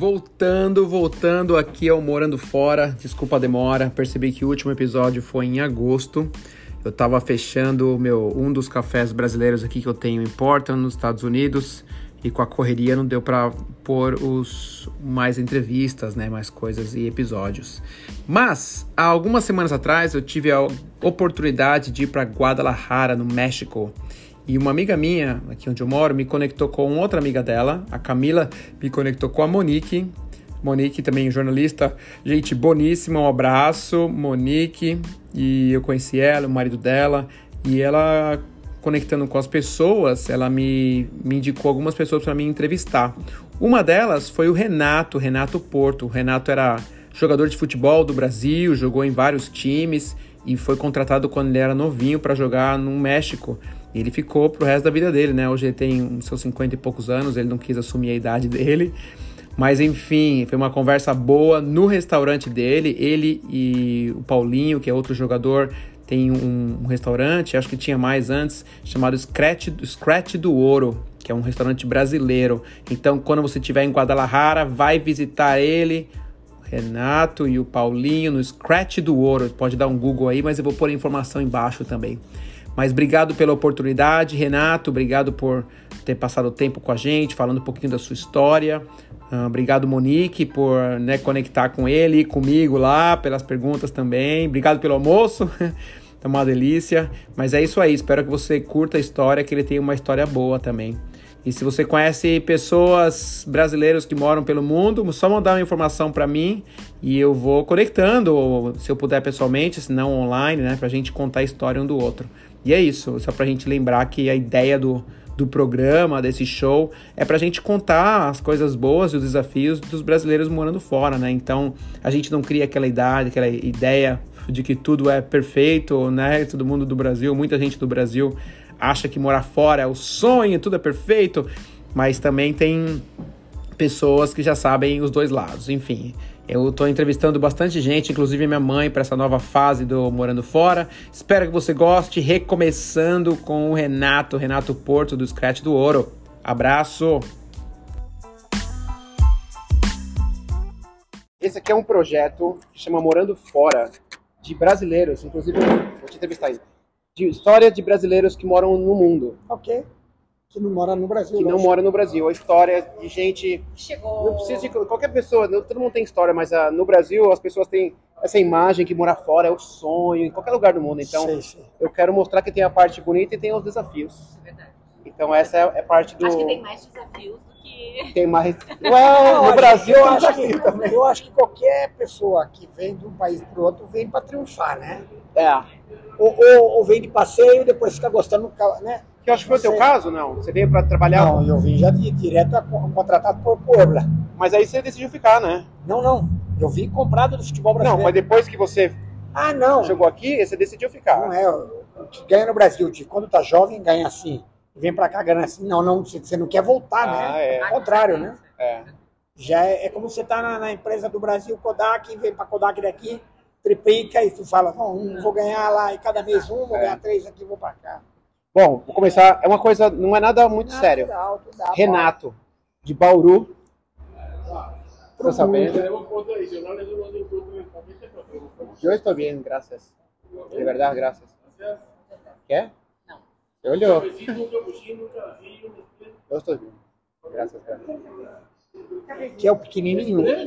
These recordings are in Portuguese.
voltando, voltando aqui ao Morando Fora. Desculpa a demora, percebi que o último episódio foi em agosto. Eu tava fechando meu um dos cafés brasileiros aqui que eu tenho em Portland, nos Estados Unidos, e com a correria não deu para pôr os mais entrevistas, né, mais coisas e episódios. Mas há algumas semanas atrás eu tive a oportunidade de ir para Guadalajara, no México. E uma amiga minha, aqui onde eu moro, me conectou com outra amiga dela, a Camila, me conectou com a Monique. Monique também jornalista, gente boníssima, um abraço, Monique. E eu conheci ela, o marido dela, e ela conectando com as pessoas, ela me, me indicou algumas pessoas para me entrevistar. Uma delas foi o Renato, Renato Porto. O Renato era jogador de futebol do Brasil, jogou em vários times e foi contratado quando ele era novinho para jogar no México. E ele ficou pro resto da vida dele, né? Hoje ele tem uns seus 50 e poucos anos, ele não quis assumir a idade dele. Mas enfim, foi uma conversa boa no restaurante dele. Ele e o Paulinho, que é outro jogador, tem um, um restaurante, acho que tinha mais antes, chamado Scratch, Scratch do Ouro, que é um restaurante brasileiro. Então, quando você estiver em Guadalajara, vai visitar ele, Renato e o Paulinho no Scratch do Ouro. Pode dar um Google aí, mas eu vou pôr a informação embaixo também. Mas obrigado pela oportunidade, Renato. Obrigado por ter passado tempo com a gente, falando um pouquinho da sua história. Uh, obrigado, Monique, por né, conectar com ele e comigo lá, pelas perguntas também. Obrigado pelo almoço. é uma delícia. Mas é isso aí. Espero que você curta a história, que ele tenha uma história boa também. E se você conhece pessoas brasileiras que moram pelo mundo, só mandar uma informação para mim e eu vou conectando, se eu puder pessoalmente, se não online, né, pra gente contar a história um do outro. E é isso, só pra gente lembrar que a ideia do, do programa, desse show, é pra gente contar as coisas boas e os desafios dos brasileiros morando fora, né? Então, a gente não cria aquela idade, aquela ideia de que tudo é perfeito, né? Todo mundo do Brasil, muita gente do Brasil acha que morar fora é o sonho, tudo é perfeito, mas também tem pessoas que já sabem os dois lados. Enfim, eu estou entrevistando bastante gente, inclusive minha mãe, para essa nova fase do Morando Fora. Espero que você goste. Recomeçando com o Renato, Renato Porto, do Scratch do Ouro. Abraço! Esse aqui é um projeto que chama Morando Fora, de brasileiros, inclusive, vou te entrevistar aí, de história de brasileiros que moram no mundo. Ok que não mora no Brasil. Que não mora no Brasil. A história de gente. Chegou. Não precisa de qualquer pessoa, não, todo mundo tem história, mas uh, no Brasil as pessoas têm essa imagem que morar fora é o sonho, em qualquer lugar do mundo. Então, sim, sim. eu quero mostrar que tem a parte bonita e tem os desafios. É verdade. Então, essa é, é parte do. Acho que tem mais desafios do que. Tem mais. Well, no Brasil, eu acho, que, também. eu acho que qualquer pessoa que vem de um país para o outro vem para triunfar, né? É. Ou, ou, ou, vem de passeio e depois fica gostando, né? Que acho que foi o teu caso, não? Você veio para trabalhar? Não, eu vim já de, direto contratado por Puebla. Mas aí você decidiu ficar, né? Não, não. Eu vim comprado do futebol brasileiro. Não, mas depois que você ah, não. chegou aqui, você decidiu ficar. Não é. O que ganha no Brasil, de quando tá jovem, ganha assim. Vem para cá ganhando assim. Não, não. Você não quer voltar, né? ah, né? É. Ao contrário, né? É. Já é, é como você tá na, na, empresa do Brasil, Kodak, vem para Kodak daqui, triplica e tu fala, não, vou ganhar lá e cada mês um, vou é. ganhar três aqui, vou para cá. Bom, vou começar. É uma coisa, não é nada muito natural, sério. Natural, Renato, de Bauru. Tá sabendo? Eu estou bem, graças. De verdade, graças. Quer? Não. Eu olhou. Eu estou bem. Graças, graças. Que é o pequenininho. É.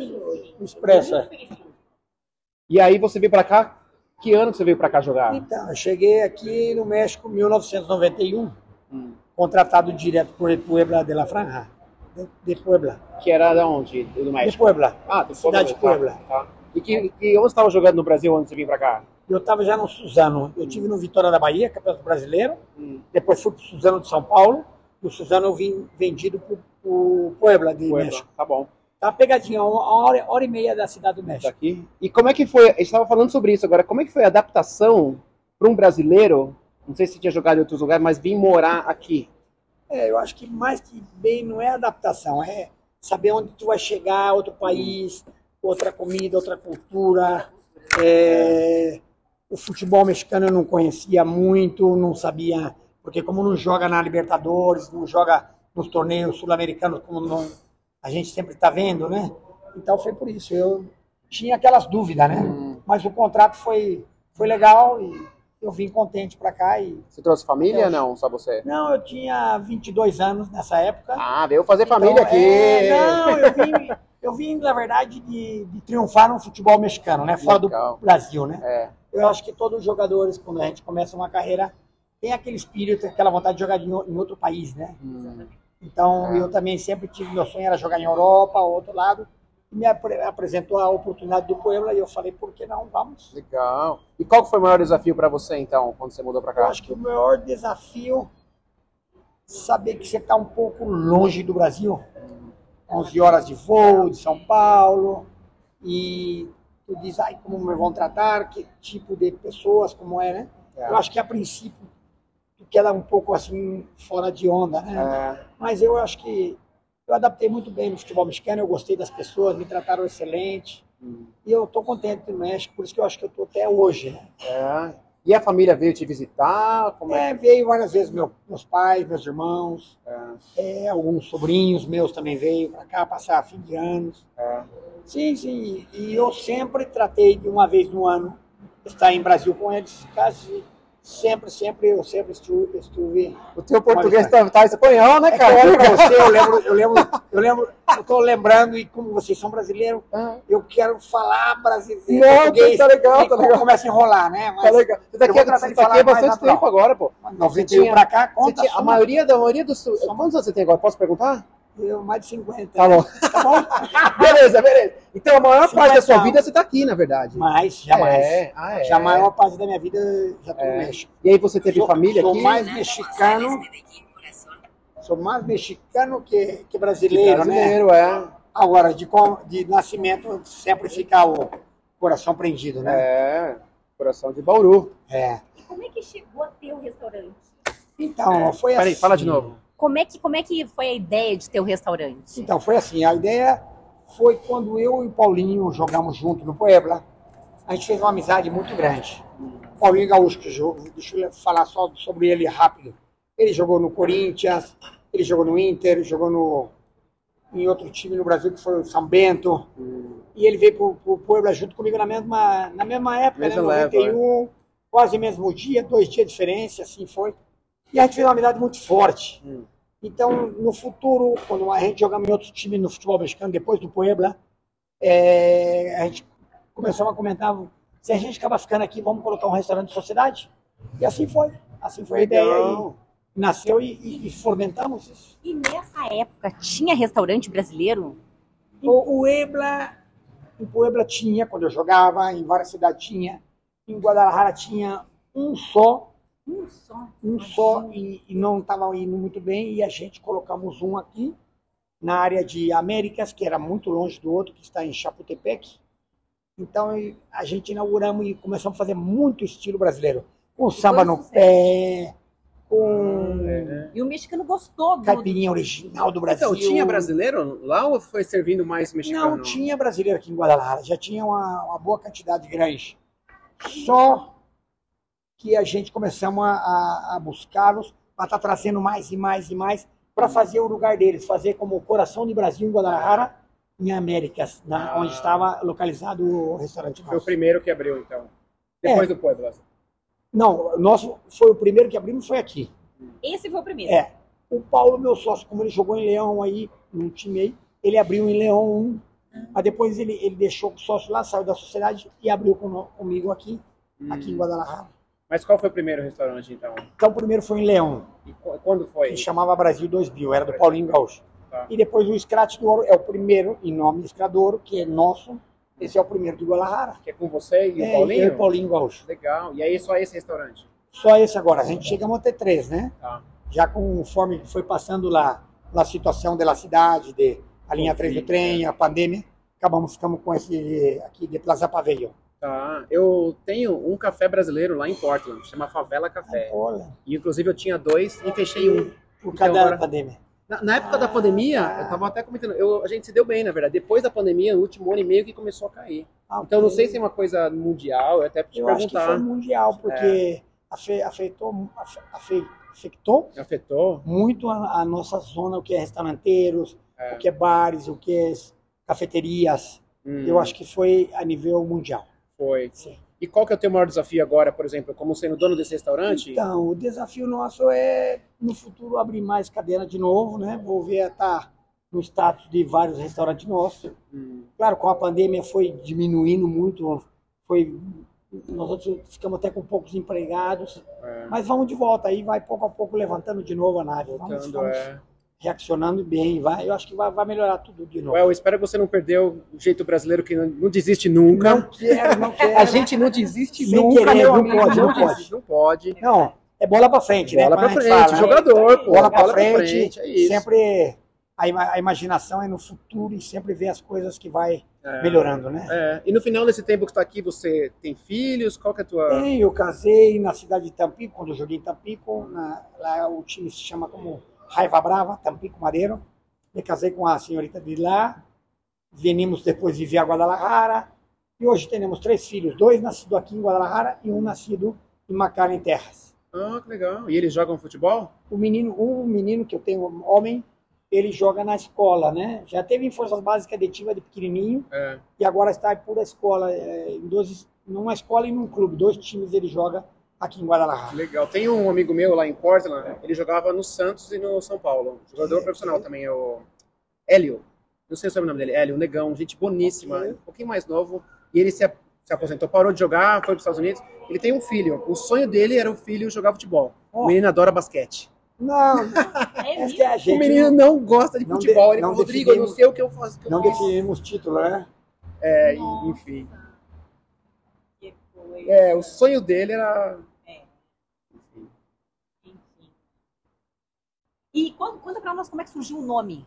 E aí você veio para cá que ano que você veio para cá jogar? Então, eu cheguei aqui no México em 1991, hum. contratado direto por Puebla de la Franja, de, de, Puebla. Que era de onde? Do México? De Puebla. Ah, de cidade de Puebla. Tá, tá. E, que, que, onde estava jogando no Brasil antes de vir para cá? Eu estava já no Suzano. Eu tive no Vitória da Bahia, campeonato brasileiro. Hum. Depois fui para o Suzano de São Paulo. E o Suzano eu vim vendido para o Puebla de Puebla. México. Tá bom. Tá pegadinha, uma hora, hora e meia da cidade do México. Daqui. E como é que foi? A gente estava falando sobre isso agora. Como é que foi a adaptação para um brasileiro? Não sei se tinha jogado em outros lugares, mas vir morar aqui. É, eu acho que mais que bem não é adaptação, é saber onde tu vai chegar, outro país, outra comida, outra cultura. É, o futebol mexicano eu não conhecia muito, não sabia, porque como não joga na Libertadores, não joga nos torneios sul-americanos como não a gente sempre está vendo, né? Então foi por isso. Eu tinha aquelas dúvidas, né? Hum. Mas o contrato foi, foi legal e eu vim contente para cá. E... Você trouxe família ou não? Só você? Não, eu tinha 22 anos nessa época. Ah, veio fazer Então, família aqui. é, não, eu vim, eu vim, na verdade, de, de triunfar no futebol mexicano, né? Fora Legal. do Brasil, né? É. Eu acho que todos os jogadores, quando a gente começa uma carreira, tem aquele espírito, aquela vontade de jogar em outro país, né? Hum. Então, É. eu também sempre tive, meu sonho era jogar em Europa, outro lado. E me apre- apresentou a oportunidade do Puebla e eu falei, por que não? Vamos. Legal. E qual foi o maior desafio para você, então, quando você mudou para Eu cá? acho que o maior desafio saber que você está um pouco longe do Brasil. 11 horas de voo de São Paulo. E tu diz, ai, como me vão tratar, que tipo de pessoas, como é, né? É. Eu acho que a princípio tu queda um pouco assim, fora de onda, né? É. Mas eu acho que eu adaptei muito bem no futebol mexicano, eu gostei das pessoas, me trataram excelente. Hum. E eu estou contente no México, por isso que eu acho que eu estou até hoje, né? É. E a família veio te visitar? Como é? É, veio várias vezes meu- meus pais, meus irmãos, É. é, alguns sobrinhos meus também veio para cá passar fim de anos. É. Sim, sim. E eu sempre tratei de uma vez no ano estar em Brasil com eles. Quase sempre, sempre, eu sempre estive. estive O teu português tá, tá espanhol, né, É cara? eu olho pra você, eu lembro, eu lembro, eu lembro, eu tô lembrando, e como vocês são brasileiros, Ah, eu quero falar brasileiro. Não, português, tá legal, tá legal. Começa a enrolar, né? Tá Mas legal. Você tá eu aqui, você tá aqui há bastante tempo agora, pô. 91 tinha- pra cá, conta tinha, a maioria da maioria dos. Quantos anos você tem agora? Posso perguntar? Eu, mais de 50. Tá bom. Tá bom? beleza, beleza. Então a maior parte da sua vida você tá aqui, na verdade. Mas, jamais. É. Ah, é. Já a maior parte da minha vida já tô É. no México. E aí você teve Sou- família sou aqui? mais mexicano, sou mais mexicano que, que brasileiro, né? brasileiro, é. Agora, de, com- de nascimento, sempre fica o coração prendido, né? É. Coração de Bauru. É. E como é que chegou a ter o restaurante? Então, foi Peraí, assim. fala de novo. Como é que, como é que foi a ideia de ter o restaurante? Então, foi assim. A ideia foi quando eu e o Paulinho jogamos junto no Puebla. A gente fez uma amizade muito grande. Paulinho Gaúcho, que jogou, deixa eu falar só sobre ele rápido. Ele jogou no Corinthians, ele jogou no Inter, jogou no, em outro time no Brasil que foi o São Bento. E ele veio pro, pro Puebla junto comigo na mesma, na mesma época, Mesma né? leva, 91, quase mesmo dia, dois dias de diferença, assim foi. E a gente fez uma amizade muito forte. Hum. Então, no futuro, quando a gente jogava em outro time no futebol mexicano, depois do Puebla, é, a gente começou a comentar, se a gente acaba ficando aqui, vamos colocar um restaurante de sociedade? E assim foi. Assim foi a ideia. E nasceu e, e, e fomentamos isso. E nessa época tinha restaurante brasileiro? O Puebla, em Puebla tinha, quando eu jogava, em várias cidades tinha. Em Guadalajara tinha um só, Um só. um só, e, e não estava indo muito bem, e a gente colocamos um aqui, na área de Américas, que era muito longe do outro, que está em Chapultepec. Então a gente inauguramos e começamos a fazer muito estilo brasileiro. Com samba no pé, com E o mexicano gostou do. caipirinha original do Brasil. Então, tinha brasileiro lá ou foi servindo mais mexicano? Não tinha brasileiro aqui em Guadalajara, já tinha uma, uma boa quantidade grande. Só que a gente começamos a, a- a buscá-los para estar trazendo mais e mais e mais para fazer o lugar deles, fazer como o coração de Brasil em Guadalajara, em Américas, na- Ah. onde estava localizado o restaurante Foi o nosso. primeiro que abriu, então. Depois É. do Puebla. Não, o nosso foi o primeiro que abrimos, foi aqui. Esse foi o primeiro. É. O Paulo, meu sócio, como ele jogou em Leão aí, num time aí, ele abriu em Leão 1. Mas depois ele, ele deixou o sócio lá, saiu da sociedade e abriu com- comigo aqui, aqui em Guadalajara. Mas qual foi o primeiro restaurante, então? Então o primeiro foi em Leão, E qu- quando foi? que chamava Brasil 2000, era do Paulinho Gaúcho. Tá. E depois o Scratch do Ouro é o primeiro, em nome Escradouro, que é nosso. Esse é o primeiro de Guadalajara. Que é com você e o É, Paulinho? eu e o Paulinho Gaúcho. Legal. E aí só esse restaurante? Só esse agora. A gente chegamos a ter três, né? Tá. já conforme foi passando lá a situação da cidade, de, a linha 3 do trem, a pandemia, acabamos ficando com esse aqui de Plaza Pavilion. Tá. Eu tenho um café brasileiro lá em Portland, chama Favela Café. Olha, E inclusive eu tinha dois e fechei um. por causa Então, da pandemia. Na, na época da Ah, pandemia, tá. eu tava até comentando, eu- a gente se deu bem, na verdade. Depois da pandemia, no último ano e meio que começou a cair. Ah, Então não sei se é uma coisa mundial, eu até te Eu acho que perguntar. foi mundial, porque afe- afetou, afe- afe- afetou Afetou? muito a, a nossa zona, o que é restauranteiros, É. o que é bares, o que é cafeterias. Hum, Eu acho que foi a nível mundial. Foi. Sim. E qual que é o teu maior desafio agora, por exemplo, como sendo dono desse restaurante? Então, o desafio nosso é, no futuro, abrir mais cadeira de novo, né? Vou ver estar no status de vários restaurantes nossos. Hum, Claro, com a pandemia foi diminuindo muito, foi nós outros ficamos até com poucos empregados, é, mas vamos de volta aí, vai pouco a pouco levantando de novo a nave. Vamos, voltando, vamos é. Reaccionando bem, vai. Eu acho que vai, vai melhorar tudo de novo. Well, eu espero que você não perdeu o jeito brasileiro que não, não desiste nunca. Não quero, não quero. A gente não desiste Sem nunca, querer, não amigo. pode, não desiste, não pode. Não, é bola pra frente, né? Bola pra Como a frente, fala, né? jogador, pô. bola pra frente, é sempre a, ima- a imaginação é no futuro e sempre ver as coisas que vai É. melhorando, né? É, E no final desse tempo que está aqui, você tem filhos? Qual que é a tua... Eu casei na cidade de Tampico, quando eu joguei em Tampico, na- lá o time se chama como Raiva Brava, Tampico Madeiro. Me casei com a senhorita de lá, venimos depois viver a Guadalajara, e hoje temos três filhos, dois nascidos aqui em Guadalajara e um nascido em Macara, em Terras. Ah, que legal. E eles jogam futebol? O menino, um menino que eu tenho, homem, ele joga na escola, né? Já teve em Forças Básicas Adetiva de pequenininho, É. e agora está por a escola, é, em dois, numa escola e num clube. Dois times ele joga aqui em Guadalajara. Legal. Tem um amigo meu lá em Portland, ele jogava no Santos e no São Paulo. Jogador Sim, profissional sim. também, é o Hélio. Não sei se é o nome dele, Hélio, negão, gente boníssima, Ok. um pouquinho mais novo. E ele se, se aposentou, parou de jogar, foi para os Estados Unidos. Ele tem um filho. O sonho dele era o filho jogar futebol. Ó. O menino adora basquete. Não, É que a o gente menino não, gosta de não futebol. de- ele não falou, Rodrigo, eu não sei o que eu faço. que eu não faço." definimos título, né? É, Nossa. enfim. Que coisa. É, o sonho dele era. E conta, conta pra nós como é que surgiu o nome.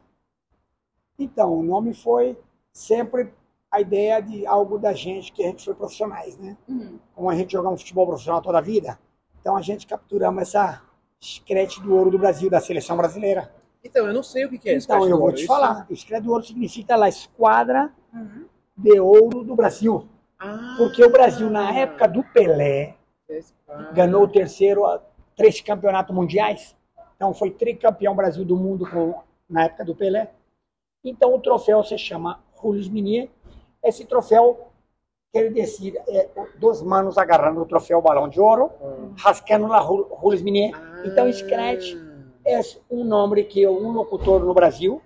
Então, o nome foi sempre a ideia de algo da gente, que a gente foi profissionais, né? Uhum. Como a gente jogar um futebol profissional toda a vida, então a gente capturamos essa escrete do ouro do Brasil, da seleção brasileira. Então, eu não sei o que que é então, eu vou ouro, te isso? falar. O escrete do ouro significa lá, esquadra Uhum. de ouro do Brasil. Ah, Porque o Brasil, na época do Pelé, ganhou o terceiro, a- três campeonatos mundiais. Então foi tricampeão Brasil do mundo com, na época do Pelé. Então o troféu se chama Jules Minier. Esse troféu quer dizer é, dos manos agarrando o troféu Balão de Ouro, rascando lá Ju- Jules Minier. Então Scratch é um nome que um locutor no Brasil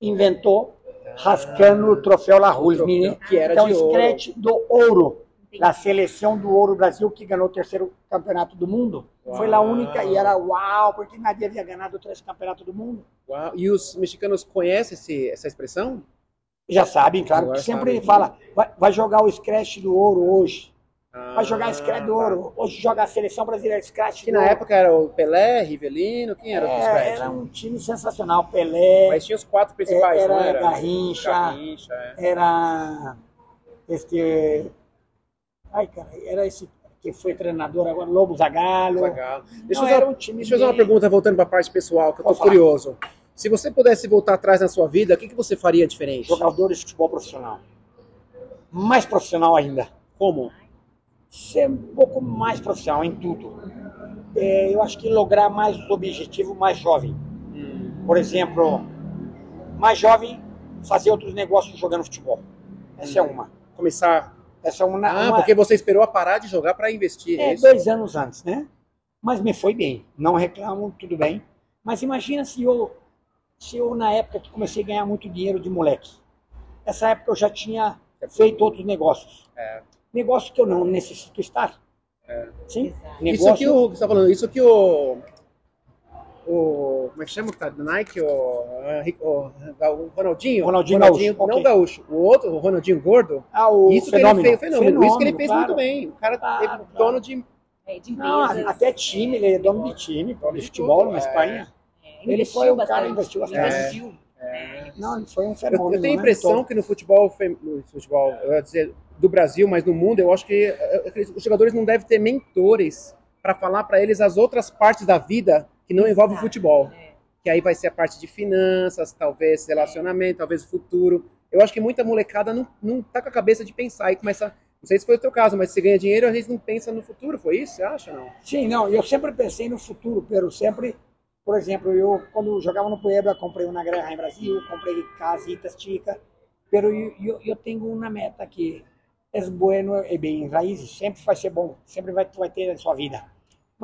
inventou, rascando o troféu La troféu Minier. que era então de ouro. Scratch do ouro. Da seleção do Ouro Brasil, que ganhou o terceiro campeonato do mundo. Foi a Uau. única, e era uau, porque nadie havia ganado três campeonatos do mundo. Uau. E os mexicanos conhecem esse- essa expressão? Já sabem, claro, Agora que sempre sabem. fala, vai, vai jogar o Scratch do Ouro hoje, Ah, vai jogar Scratch do Ouro, hoje joga a seleção brasileira Scratch Que na Ouro. época era o Pelé, Rivelino, quem era o É, Scratch? era um time sensacional, Pelé, Mas tinha os quatro principais, era não era? Garrincha. Garrincha, é. era este, ai cara, era esse que foi treinador agora, Lobo Zagallo. Zagallo. Deixa, Não, eu fazer, um deixa eu fazer uma pergunta voltando para a parte pessoal, que eu falar. curioso. Se você pudesse voltar atrás na sua vida, o que, que você faria diferente? jogadores de futebol profissional. Mais profissional ainda. Como? Ser um pouco mais profissional em tudo. É, eu acho que lograr mais os objetivos mais jovem. Por exemplo, mais jovem, fazer outros negócios jogando futebol. Essa é uma. Começar. Essa é uma. Ah, uma- porque você esperou a parar de jogar para investir. É, É, isso? dois anos antes, né? Mas me foi bem. Não reclamo, tudo bem. Mas imagina se eu, se eu na época que comecei a ganhar muito dinheiro de moleque. Essa época eu já tinha feito outros negócios. É. Negócio que eu não necessito estar. Sim? Exato. Isso que o que você tá falando, isso que o. O. Como é que chama que tá? Do Nike? O, o, o Ronaldinho? Ronaldinho Não Gaúcho, ok. Gaúcho. O outro, o Ronaldinho Gordo. Ah, o isso fenômeno. que ele fez, fenômeno. Isso que ele fez claro. muito bem. O cara Claro, é claro. dono de. É, de Não, empresas. até time, ele é dono de time, de futebol na é. Espanha. É, Ele investiu foi um cara que investiu bastante. Investiu. Não, ele foi um fenômeno. eu tenho a né? impressão Então, que no futebol, no futebol, eu ia dizer do Brasil, mas no mundo, eu acho que os jogadores não devem ter mentores para falar para eles as outras partes da vida que não envolvem Exato. futebol. É. Que aí vai ser a parte de finanças, talvez relacionamento, talvez futuro. Eu acho que muita molecada não, não tá com a cabeça de pensar e começa Não sei se foi o teu caso, mas se ganha dinheiro, a gente não pensa no futuro, foi isso? Você acha não? Sim, não, eu sempre pensei no futuro, pero sempre, por exemplo, eu quando jogava no Puebla, comprei uma granja em Brasil, comprei casitas chicas, pero eu, eu, eu tenho uma meta que é bueno e bem raízes, sempre vai ser bom, sempre vai, vai ter na sua vida.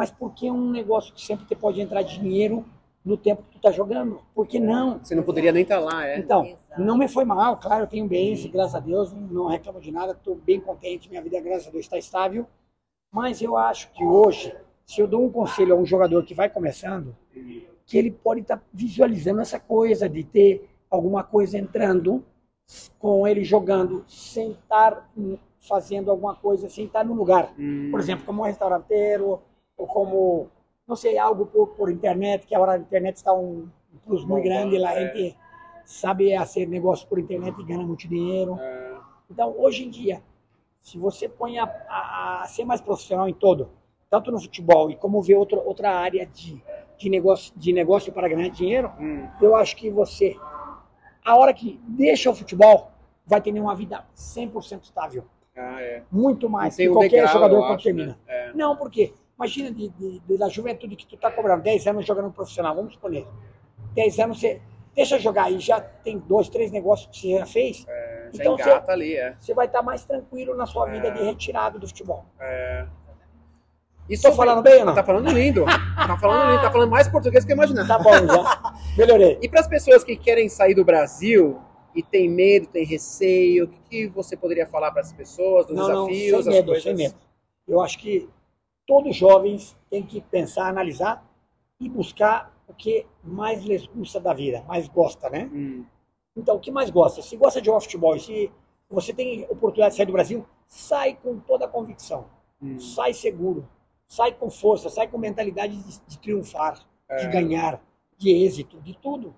Mas por que um negócio que sempre te pode entrar dinheiro no tempo que tu tá jogando? Por que não? Você não poderia nem estar lá, é? Então, Exato. não me foi mal, claro, eu tenho bens, graças a Deus, não reclamo de nada, estou bem contente, minha vida, graças a Deus, está estável. Mas eu acho que hoje, se eu dou um conselho a um jogador que vai começando, que ele pode estar visualizando essa coisa de ter alguma coisa entrando com ele jogando, sem estar hum, fazendo alguma coisa, sem estar no lugar. Hum, Por exemplo, como um restauranteiro, ou como, não sei, algo por, por internet, que agora a internet está um plus muito grande, lá a é. gente sabe fazer negócio por internet e ganha muito dinheiro. é, Então, hoje em dia, se você põe a, a- a ser mais profissional em todo, tanto no futebol e como ver outra, outra área de, de, negócio, de negócio para ganhar dinheiro, hum, eu acho que você, a hora que deixa o futebol, vai ter uma vida 100% estável. ah, é. Muito mais que qualquer degrau, jogador quando termina. né? É. Não, porque imagina de, de- da juventude que tu tá cobrando 10 anos jogando profissional, vamos escolher. 10 anos você deixa jogar e já tem dois, três negócios que você já fez, É, já Então, você- engata ali, é. você vai estar mais tranquilo na sua vida É. de retirado do futebol. é. E Tô sobre- falando bem ou não? Tá falando lindo. Tá falando lindo. Tá falando mais português do que eu imaginava. Tá bom, já. Melhorei. E para as pessoas que querem sair do Brasil e tem medo, tem receio, o que, que você poderia falar para essas pessoas, dos Não, não, desafios, sem as medo, coisas? sem medo. Eu acho que todos os jovens têm que pensar, analisar e buscar o que mais lhes gusta da vida, mais gosta, né? Hum, Então, o que mais gosta? Se gosta de jogar futebol se você tem oportunidade de sair do Brasil, sai com toda a convicção. hum. Sai seguro. Sai com força, sai com mentalidade de, de triunfar, de É. ganhar, de êxito, de tudo.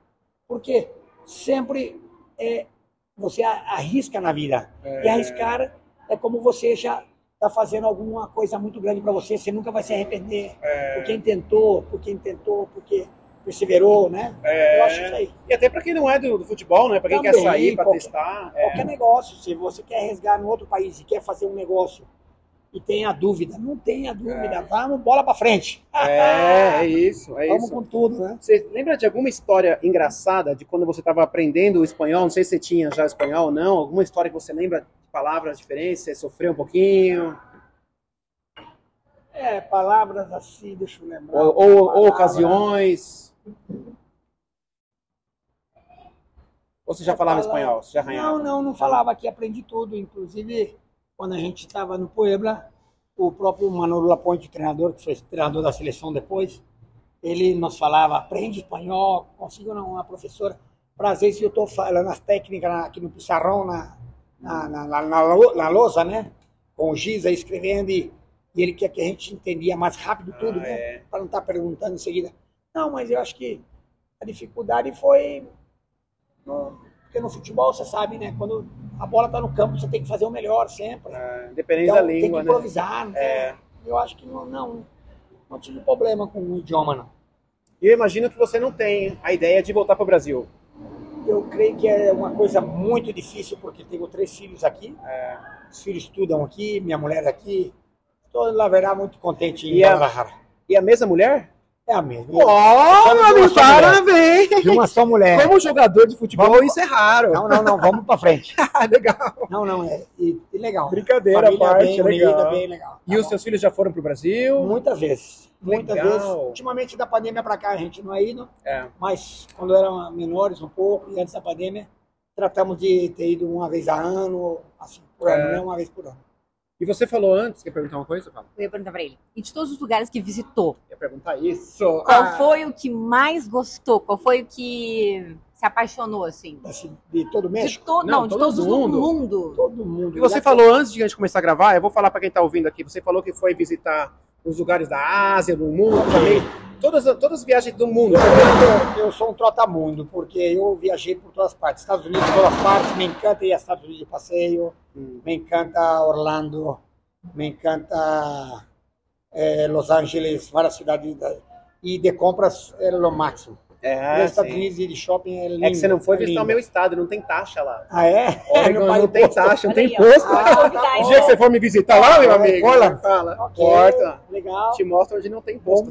Porque sempre é, você arrisca na vida. É. E arriscar é como você já está fazendo alguma coisa muito grande para você, você nunca vai se arrepender. É. Por quem tentou, por quem tentou, porque perseverou, né? É. Eu acho isso aí. E até para quem não é do, do futebol, né? Para quem quer Também, sair, para testar. é. Qualquer negócio, se você quer resgar no outro país e quer fazer um negócio e tem a dúvida, não tenha dúvida, vamos bola para frente. É, é isso, é vamos isso. com tudo, né? Você lembra de alguma história engraçada de quando você estava aprendendo o espanhol? Não sei se você tinha já espanhol ou não. Alguma história que você lembra palavras diferentes? Você sofreu um pouquinho? É, palavras assim, deixa eu lembrar. Ou, ou- ou ocasiões? Ou você já falava Palavra- espanhol? Você já arranhava? Não, não, não falava aqui, aprendi tudo. Inclusive, quando a gente estava no Puebla, o próprio Manolo Laponte, treinador, que foi treinador da seleção depois, ele nos falava, aprende espanhol, consigo não, uma professora. Para às vezes eu estou falando as técnicas aqui no pissarrão, na, na, na, na, na, lou- na lousa, né? Com o giz aí escrevendo e, e ele quer que a gente entendia mais rápido tudo, Ah, né? é. Para não estar perguntando em seguida. Não, mas eu acho que a dificuldade foi no- porque no futebol você sabe, né? Quando a bola está no campo, você tem que fazer o melhor sempre. Ah, Independente Então, da tem que língua, né? improvisar. tem- É. Eu acho que não, não, não tive problema com o idioma, não. E eu imagino que você não tem a ideia de voltar para o Brasil. Eu creio que é uma coisa muito difícil, porque tenho três filhos aqui. É. Os filhos estudam aqui, minha mulher aqui. Estou, na verdade, muito contente em E a- Guadalajara. E a mesma mulher? É a mesma. Sabe meu amigo, parabéns! De uma só mulher. Como jogador de futebol, isso é raro. Não, não, não, vamos para frente. legal. Não, não, é e, e legal. Brincadeira Família parte, bem legal. unida, bem legal. E os seus filhos já foram para o Brasil? Muitas vezes. Muitas Legal. vezes. Ultimamente da pandemia para cá a gente não é ido, É. mas quando eram menores um pouco, e antes da pandemia, tratamos de ter ido uma vez a ano, assim, por ano, É. né? Uma vez por ano. E você falou antes, quer perguntar uma coisa? Fala. Eu ia perguntar pra ele. E de todos os lugares que visitou, Quer perguntar isso? qual Ah, foi o que mais gostou? Qual foi o que se apaixonou, assim? Assim, de todo o De México, to... Não, Não, de todo mundo. mundo. todo mundo. E você falou antes de a gente começar a gravar, eu vou falar para quem está ouvindo aqui, você falou que foi visitar os lugares da Ásia, do mundo também. Todas, todas as viagens do mundo. Eu, eu sou um trotamundo, porque eu viajei por todas as partes. Estados Unidos, todas as partes. Me encanta ir aos Estados Unidos de passeio. Hum. Me encanta Orlando. Me encanta eh, Los Angeles, várias cidades. da- E de compras é o máximo. É, Nos Estados Unidos ir de shopping é lindo. É que você não foi é visitar o lindo. meu estado, não tem taxa lá. Ah, é? Oregon paga não tem taxa, não tem imposto. Ah, tá. O dia que você for me visitar lá, meu amigo, Portland? fala. Ok, Porta. Legal. Te mostra onde não tem imposto.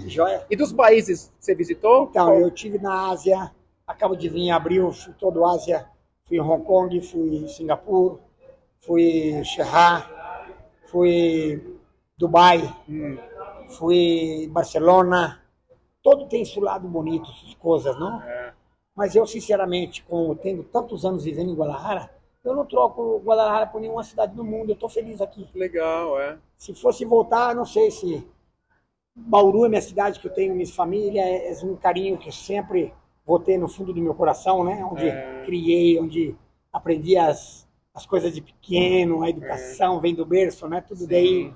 Que joia. E dos países que você visitou? Então, eu tive na Ásia, acabo de vir em abril, fui todo a Ásia, fui em Hong Kong, fui em Singapura, fui em Shanghai, fui em Dubai, Hum, fui em Barcelona. Todo tem seu lado bonito, suas coisas, não? é. Mas eu, sinceramente, como tenho tantos anos vivendo em Guadalajara, eu não troco Guadalajara por nenhuma cidade do mundo. Eu estou feliz aqui. Legal, é. Se fosse voltar, não sei se Bauru é minha cidade que eu tenho minha família, é é um carinho que eu sempre vou ter no fundo do meu coração, né? Onde É. criei, onde aprendi as, as coisas de pequeno, a educação vem do berço, né? Tudo Sim. daí.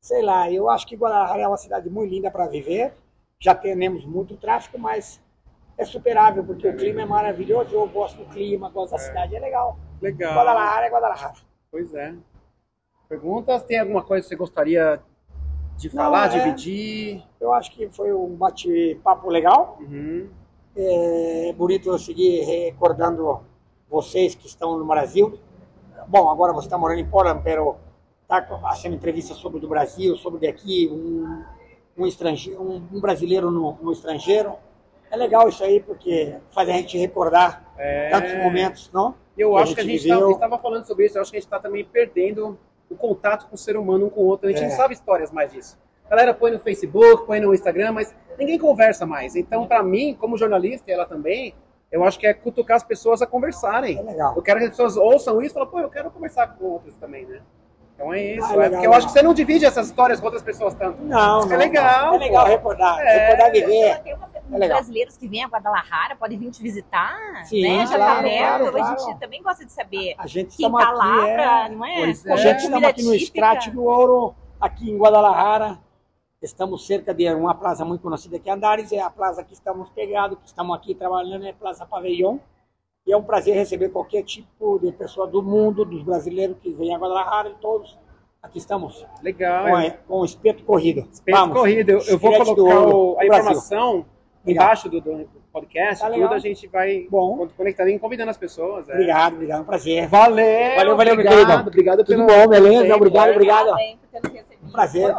Sei lá, eu acho que Guadalajara é uma cidade muito linda para viver. Já temos muito tráfego, mas é superável, porque o clima é maravilhoso. Eu gosto do clima, gosto da cidade, é legal. Legal. Guadalajara é Guadalajara. Pois é. Perguntas? Tem alguma coisa que você gostaria de falar, Não, é. dividir? Eu acho que foi um bate-papo legal. Uhum. É bonito eu seguir recordando vocês que estão no Brasil. Bom, agora você está morando em Portland, pero está fazendo entrevista sobre o do Brasil, sobre daqui, um, um, estrangeiro, um, um brasileiro no, no estrangeiro. É legal isso aí, porque faz a gente recordar É. tantos momentos, não? Eu que a acho que a gente estava falando sobre isso, eu acho que a gente está também perdendo o contato com o ser humano um com o outro. A gente É. não sabe histórias mais disso. A galera põe no Facebook, põe no Instagram, mas ninguém conversa mais. Então, para mim, como jornalista e ela também, eu acho que é cutucar as pessoas a É conversarem. legal. Eu quero que as pessoas ouçam isso e falem, pô, eu quero conversar com outros também, né? Então é isso. Ah, é legal, porque eu acho que você não divide essas histórias com outras pessoas tanto. Não, Isso não, é legal, não. É legal recordar. É. Recordar viver. Tem uma- É legal. brasileiros que vêm a Guadalajara podem vir te visitar, Sim, né? Já claro, tá perto. claro, A claro. gente também gosta de saber A gente quem tá lá aqui, é... pra, não é? Pois é. A gente estamos comida aqui no. Scratch do Ouro, aqui em Guadalajara. Estamos cerca de uma plaza muito conhecida aqui em Andares, é a plaza que estamos pegados, que estamos aqui trabalhando, é a Plaza Pavilion. E é um prazer receber qualquer tipo de pessoa do mundo, dos brasileiros que vêm a Guadalajara, e todos aqui estamos Legal. com, é. com o espeto corrido. Espeto Vamos. corrida. Eu, eu vou colocar o- a informação Legal. embaixo do, do podcast, Tá tudo legal. a gente vai Bom. conectando e convidando as pessoas. é. Obrigado, obrigado, um prazer. Valeu, Valeu, valeu, obrigado, querido. obrigado Tudo pelo bom, beleza? Obrigado, é. obrigado. Parabéns por ter nos recebido. Um prazer.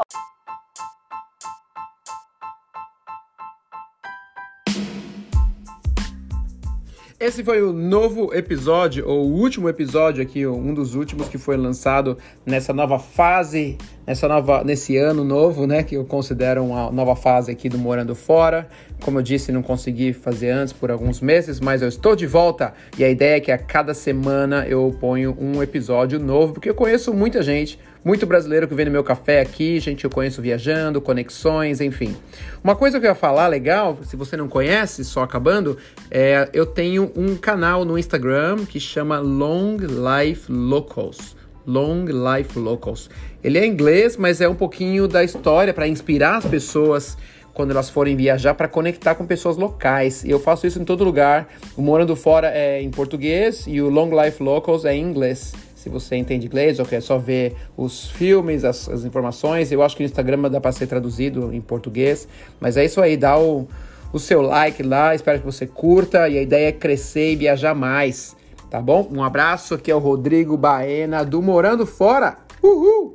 Esse foi o novo episódio, ou o último episódio aqui, um dos últimos que foi lançado nessa nova fase, nessa nova, nesse ano novo, né? Que eu considero uma nova fase aqui do Morando Fora. Como eu disse, não consegui fazer antes por alguns meses, mas eu estou de volta e a ideia é que a cada semana eu ponho um episódio novo, porque eu conheço muita gente, muito brasileiro que vem no meu café aqui, gente que eu conheço viajando, conexões, enfim. Uma coisa que eu ia falar legal, se você não conhece, só acabando, é eu tenho um canal no Instagram que chama Long Life Locals. Long Life Locals. Ele é inglês, mas é um pouquinho da história para inspirar as pessoas quando elas forem viajar para conectar com pessoas locais. E eu faço isso em todo lugar. O Morando Fora é em português e o Long Life Locals é em inglês. Se você entende inglês ou quer só ver os filmes, as, as informações, eu acho que no Instagram dá para ser traduzido em português. Mas é isso aí, dá o, o seu like lá, espero que você curta e a ideia é crescer e viajar mais, tá bom? Um abraço, aqui é o Rodrigo Baena do Morando Fora. Uhul!